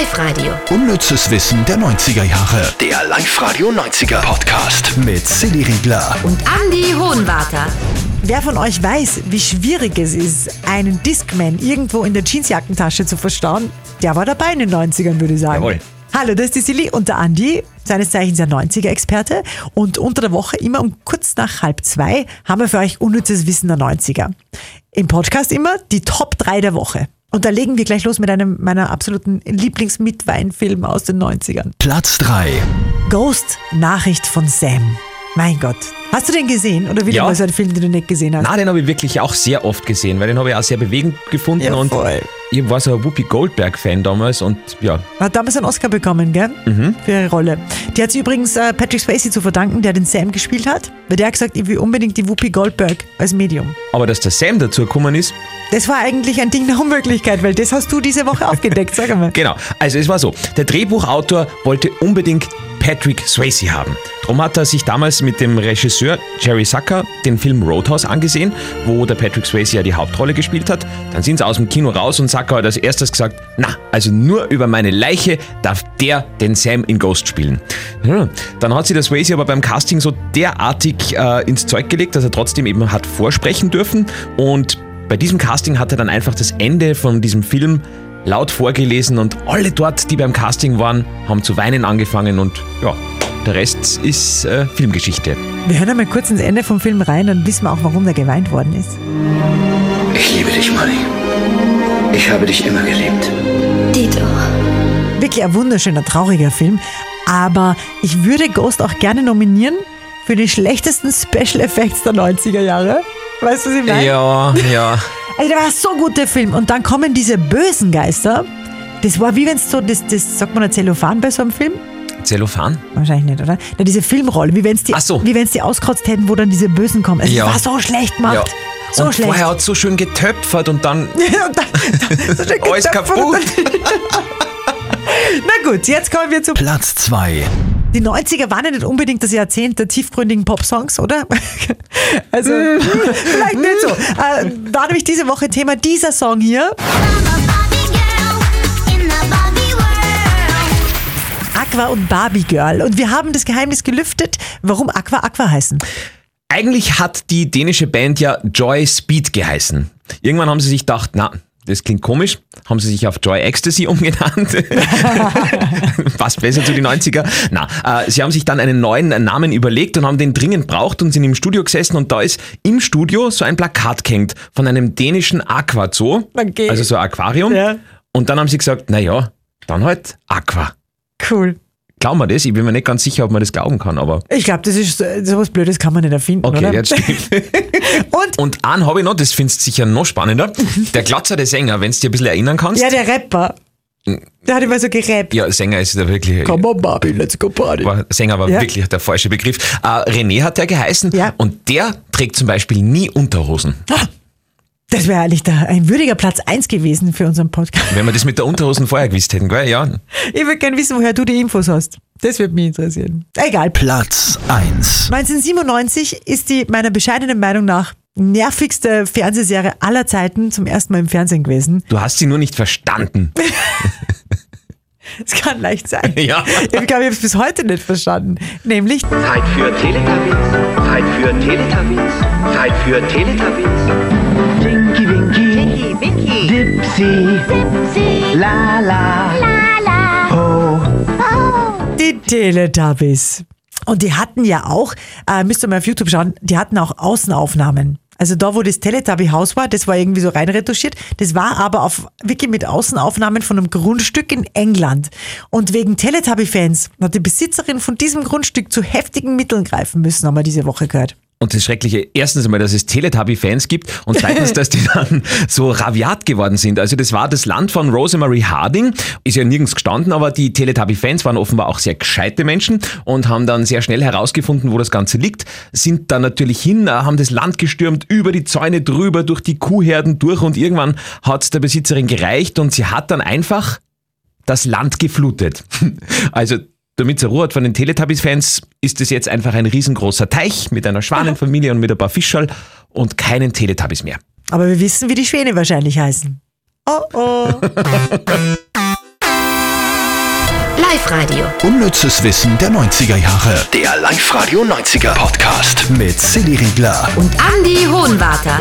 Live-Radio. Unnützes Wissen der 90er Jahre. Der Live-Radio 90er Podcast mit Silly Riegler. Und Andy Hohenwarter. Wer von euch weiß, wie schwierig es ist, einen Discman irgendwo in der Jeansjackentasche zu verstauen, der war dabei in den 90ern, würde ich sagen. Jawohl. Hallo, das ist die Silly und der Andi, seines Zeichens der 90er-Experte. Und unter der Woche, immer um kurz nach halb zwei, haben wir für euch unnützes Wissen der 90er. Im Podcast immer die Top 3 der Woche. Und da legen wir gleich los mit einem meiner absoluten Lieblingsmitweinfilme aus den 90ern. Platz 3. Ghost, Nachricht von Sam. Mein Gott. Hast du den gesehen? Oder wieder Ja. mal so einen Film, den du nicht gesehen hast? Na, den habe ich wirklich auch sehr oft gesehen, weil den habe ich auch sehr bewegend gefunden Ja, und voll. Ich war so ein Whoopi Goldberg-Fan damals und ja, Hat damals einen Oscar bekommen, gell? Für ihre Rolle. Die hat sie übrigens äh, Patrick Swayze zu verdanken, der den Sam gespielt hat. Weil der hat gesagt, ich will unbedingt die Whoopi Goldberg als Medium. aber dass der Sam dazu gekommen ist, Das war eigentlich ein Ding der Unmöglichkeit, weil das hast du diese Woche aufgedeckt, sag einmal. genau. Also es war so, der Drehbuchautor wollte unbedingt Patrick Swayze haben. Darum hat er sich damals mit dem Regisseur Jerry Zucker den Film Roadhouse angesehen, wo der Patrick Swayze ja die Hauptrolle gespielt hat. Dann sind sie aus dem Kino raus und Zucker hat als erstes gesagt, na, also nur über meine Leiche darf der den Sam in Ghost spielen. Ja, dann hat sich der Swayze aber beim Casting so derartig äh, ins Zeug gelegt, dass er trotzdem eben hat vorsprechen dürfen und bei diesem Casting hat er dann einfach das Ende von diesem Film laut vorgelesen und alle dort, die beim Casting waren, haben zu weinen angefangen und ja, der Rest ist äh, Filmgeschichte. Wir hören einmal kurz ins Ende vom Film rein, dann wissen wir auch, warum der geweint worden ist. Ich liebe dich, Molly. Ich habe dich immer geliebt. Dito. Wirklich ein wunderschöner, trauriger Film. Aber ich würde Ghost auch gerne nominieren für die schlechtesten Special Effects der 90er Jahre. Weißt du, was ich meine? Ja, ja. Also der war so gut, der Film. Und dann kommen diese bösen Geister. Das war wie wenn es so, das, das sagt man ein Zellophan bei so einem Film? Zellophan? Wahrscheinlich nicht, oder? Na, diese Filmrolle, wie wenn es die, Ach so. wie die auskratzt hätten, wo dann diese Bösen kommen. Es Ja. war so schlecht gemacht. So und schlecht. vorher hat es so schön getöpfert und dann Und dann- so schön alles kaputt. Na gut, jetzt kommen wir zu. Platz 2. Die 90er waren ja nicht unbedingt das Jahrzehnt der tiefgründigen Popsongs, oder? Also, vielleicht nicht so. Äh, war nämlich diese Woche Thema dieser Song hier. Aqua und Barbie Girl. Und wir haben das Geheimnis gelüftet, warum Aqua Aqua heißen. Eigentlich hat die dänische Band ja Joy Speed geheißen. Irgendwann haben sie sich gedacht, na, das klingt komisch, haben sie sich auf Joy Ecstasy umgenannt. Passt besser zu den 90er. Na, äh, sie haben sich dann einen neuen Namen überlegt und haben den dringend braucht und sind im Studio gesessen und da ist im Studio so ein Plakat gehängt von einem dänischen Aquazoo, Okay. also so ein Aquarium. Ja. Und dann haben sie gesagt, na ja, dann halt Aqua. Cool. Glauben wir das? Ich bin mir nicht ganz sicher, ob man das glauben kann, aber Ich glaube, das ist so sowas Blödes kann man nicht erfinden, okay, oder? jetzt stimmt. Und Und einen habe ich noch, das findest du sicher noch spannender. Der glatzerte Sänger, wenn du dir ein bisschen erinnern kannst. ja, der Rapper. Der hat immer so gerappt. Ja, Sänger ist der wirklich. Come on, Barbie, let's go party. War, Sänger war Ja. wirklich der falsche Begriff. Äh, René hat der geheißen Ja. und der trägt zum Beispiel nie Unterhosen. Das wäre eigentlich der, ein würdiger Platz 1 gewesen für unseren Podcast. Wenn wir das mit der Unterhosen vorher gewusst hätten, gell? Ja. Ich würde gerne wissen, woher du die Infos hast. Das würde mich interessieren. Egal. Platz 1. 1997 ist die meiner bescheidenen Meinung nach nervigste Fernsehserie aller Zeiten zum ersten Mal im Fernsehen gewesen. Du hast sie nur nicht verstanden. Es kann leicht sein. Ja. Ich glaube, ich habe es bis heute nicht verstanden. Nämlich Zeit für Teletubbies. Zeit für Teletubbies. Zeit für Teletubbies. Tinky Winky. Winky Dipsy. Dipsy. Lala. die Teletubbies. Und die hatten ja auch, äh, müsst ihr mal auf YouTube schauen, die hatten auch Außenaufnahmen. Also da, wo das Teletubby-Haus war, das war irgendwie so rein retuschiert. Das war aber auf, wirklich mit Außenaufnahmen von einem Grundstück in England. Und wegen Teletubby-Fans hat die Besitzerin von diesem Grundstück zu heftigen Mitteln greifen müssen, haben wir diese Woche gehört. Und das Schreckliche, erstens einmal, dass es Teletubby-Fans gibt und zweitens, dass die dann so raviat geworden sind. Also das war das Land von Rosemary Harding, ist ja nirgends gestanden, aber die Teletubby-Fans waren offenbar auch sehr gescheite Menschen und haben dann sehr schnell herausgefunden, wo das Ganze liegt, sind dann natürlich hin, äh, haben das Land gestürmt, über die Zäune drüber, durch die Kuhherden durch und irgendwann hat es der Besitzerin gereicht und sie hat dann einfach das Land geflutet. Also damit es Ruhe hat von den Teletubbies-Fans, ist es jetzt einfach ein riesengroßer Teich mit einer Schwanenfamilie und mit ein paar Fischerl und keinen Teletubbies mehr. Aber wir wissen, wie die Schwäne wahrscheinlich heißen. Oh oh. Live-Radio. Unnützes Wissen der 90er Jahre. Der Live-Radio 90er Podcast mit Silly Riegler. Und Andy Hohenwarter.